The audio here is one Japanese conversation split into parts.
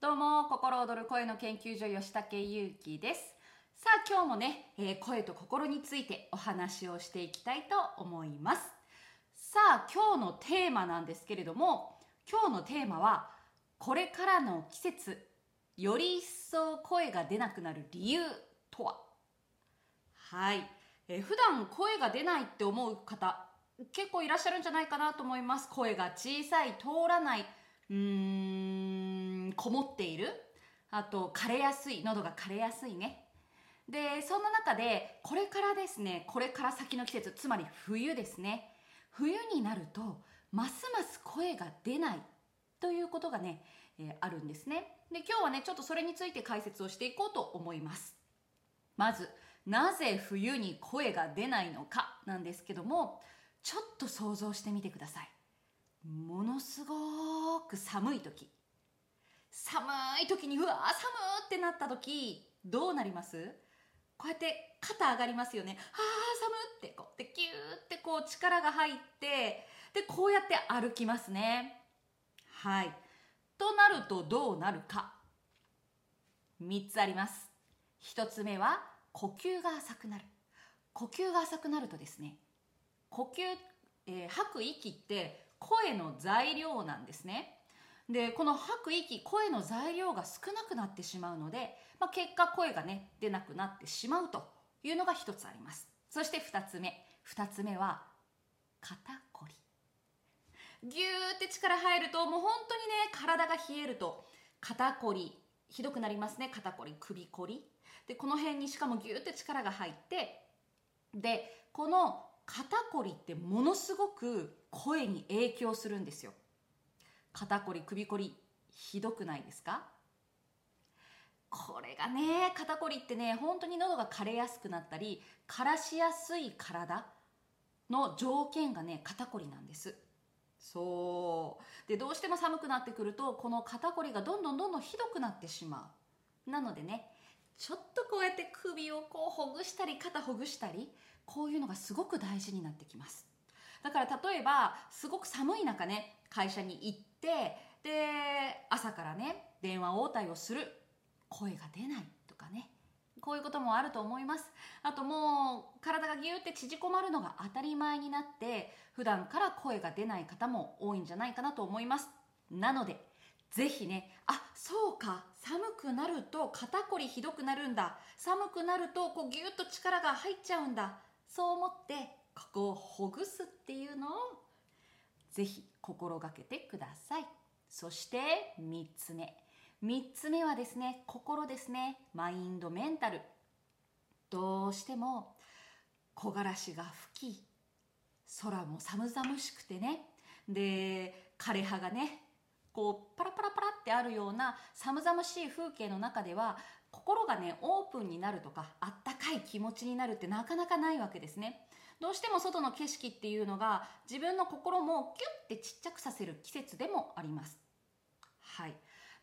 どうも心躍る声の研究所吉武優希です。さあ今日もね、えー声と心についてお話をしていきたいと思います。さあ今日のテーマなんですけれども今日のテーマはこれからの季節より一層声が出なくなる理由とは？はい、えー普段声が出ないって思う方結構いらっしゃるんじゃないかなと思います。声が小さい通らない。うーんこもっている。あと枯れやすい喉が枯れやすいね。でそんな中でこれからですねこれから先の季節つまり冬ですね。冬になるとますます声が出ない。ということがね、えーあるんですね。で今日はねちょっとそれについて解説をしていこうと思います。まずなぜ冬に声が出ないのかなんですけどもちょっと想像してみてください。ものすごく寒い時。寒い時にうわー寒ーってなった時どうなります？こうやって肩上がりますよね。あー寒ってこうやってギューってこう力が入ってでこうやって歩きますね。はい。となるとどうなるか。3つあります。1つ目は呼吸が浅くなる。呼吸が浅くなるとですね呼吸、えー吐く息って声の材料なんですね。でこの吐く息声の材料が少なくなってしまうので、まあ、結果声がね出なくなってしまうというのが一つあります。そして二つ目。二つ目は肩こり。ギューって力入るともう本当にね体が冷えると肩こりひどくなりますね。肩こり首こり。でこの辺にしかもギューって力が入ってでこの肩こりってものすごく声に影響するんですよ。肩こり首こりひどくないですか？これがね肩こりってね本当に喉が枯れやすくなったり枯らしやすい体の条件がね肩こりなんです。そう。でどうしても寒くなってくるとこの肩こりがどんどんどんどんひどくなってしまう。なのでねちょっとこうやって首をこうほぐしたり肩ほぐしたりこういうのがすごく大事になってきます。だから例えばすごく寒い中ね会社に行ってで朝からね電話応対をする。声が出ないとかね。こういうこともあると思います。あともう体がギューって縮こまるのが当たり前になって普段から声が出ない方も多いんじゃないかなと思います。なのでぜひねあそうか寒くなると肩こりひどくなるんだ。寒くなるとこうギュッと力が入っちゃうんだ。そう思ってここをほぐすっていうのをぜひ心がけてください。そして3つ目。3つ目はですね心ですね。マインドメンタル。どうしても木枯らしが吹き空も寒々しくてね。で枯葉がねこうパラパラパラってあるような寒々しい風景の中では心がねオープンになるとかあったかい気持ちになるってなかなかないわけですね。どうしても外の景色っていうのが自分の心もキュッてちっちゃくさせる季節でもあります。はい。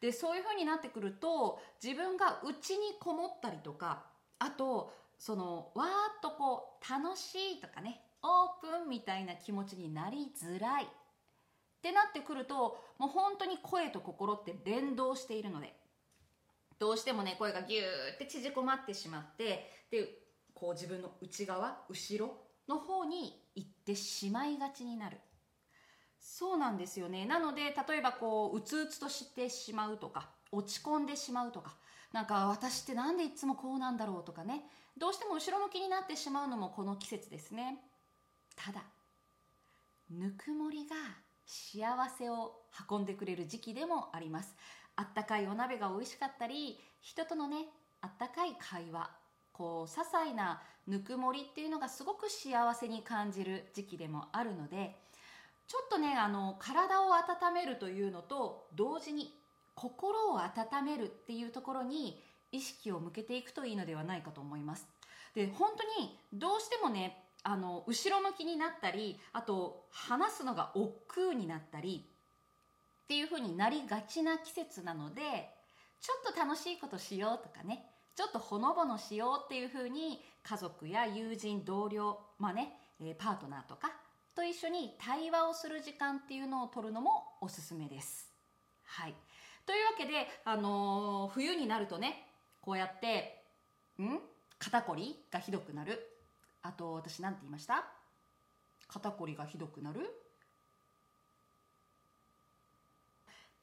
でそういう風になってくると自分が内にこもったりとかあとそのわーっとこう楽しいとかねオープンみたいな気持ちになりづらい。ってなってくるともう本当に声と心って連動しているのでどうしてもね声がギューって縮こまってしまってでこう自分の内側後ろの方に行ってしまいがちになる。そうなんですよね。なので例えばこううつうつとしてしまうとか落ち込んでしまうとかなんか私ってなんでいつもこうなんだろうとかね。どうしても後ろ向きになってしまうのもこの季節ですね。ただぬくもりが幸せを運んでくれる時期でもあります。あったかいお鍋が美味しかったり人とのねあったかい会話こう些細なぬくもりっていうのがすごく幸せに感じる時期でもあるのでちょっとねあの体を温めるというのと同時に心を温めるっていうところに意識を向けていくといいのではないかと思います。で本当にどうしてもねあの後ろ向きになったりあと話すのが億劫になったりっていう風になりがちな季節なのでちょっと楽しいことしようとかねちょっとほのぼのしようっていう風に家族や友人同僚まあねパートナーとかと一緒に対話をする時間っていうのを取るのもおすすめです。はい。というわけで、あのー冬になるとねこうやってん？肩こりがひどくなる？あと私なんて言いました？肩こりがひどくなる？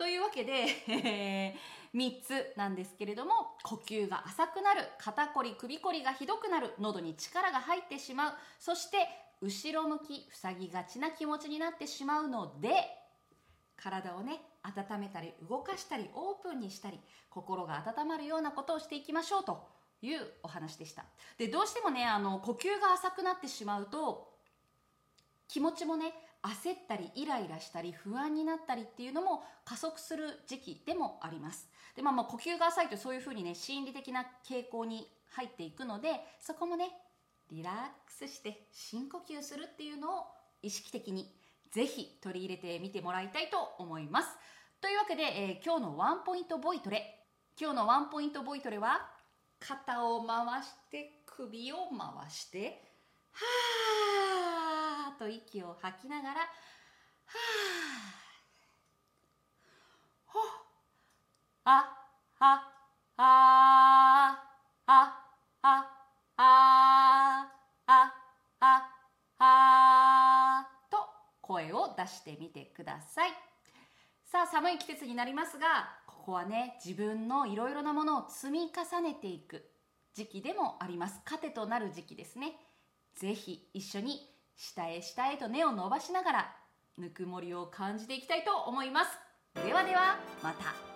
というわけで、えー、3つなんですけれども呼吸が浅くなる肩こり首こりがひどくなる喉に力が入ってしまうそして後ろ向き塞ぎがちな気持ちになってしまうので体をね温めたり動かしたりオープンにしたり心が温まるようなことをしていきましょうというお話でした。でどうしてもねあの呼吸が浅くなってしまうと気持ちもね焦ったりイライラしたり不安になったりっていうのも加速する時期でもあります。でまあまあ呼吸が浅いとそういうふうにね心理的な傾向に入っていくのでそこもねリラックスして深呼吸するっていうのを意識的にぜひ取り入れてみてもらいたいと思います。というわけで、えー今日のワンポイントボイトレ。今日のワンポイントボイトレは肩を回して首を回してはあーと息を吐きながらはーほっあああああああああと声を出してみてくださいさあ寒い季節になりますがここはね自分のいろいろなものを積み重ねていく時期でもあります糧となる時期ですねぜひ一緒に下へ下へと根を伸ばしながらぬくもりを感じていきたいと思います。ではではまた。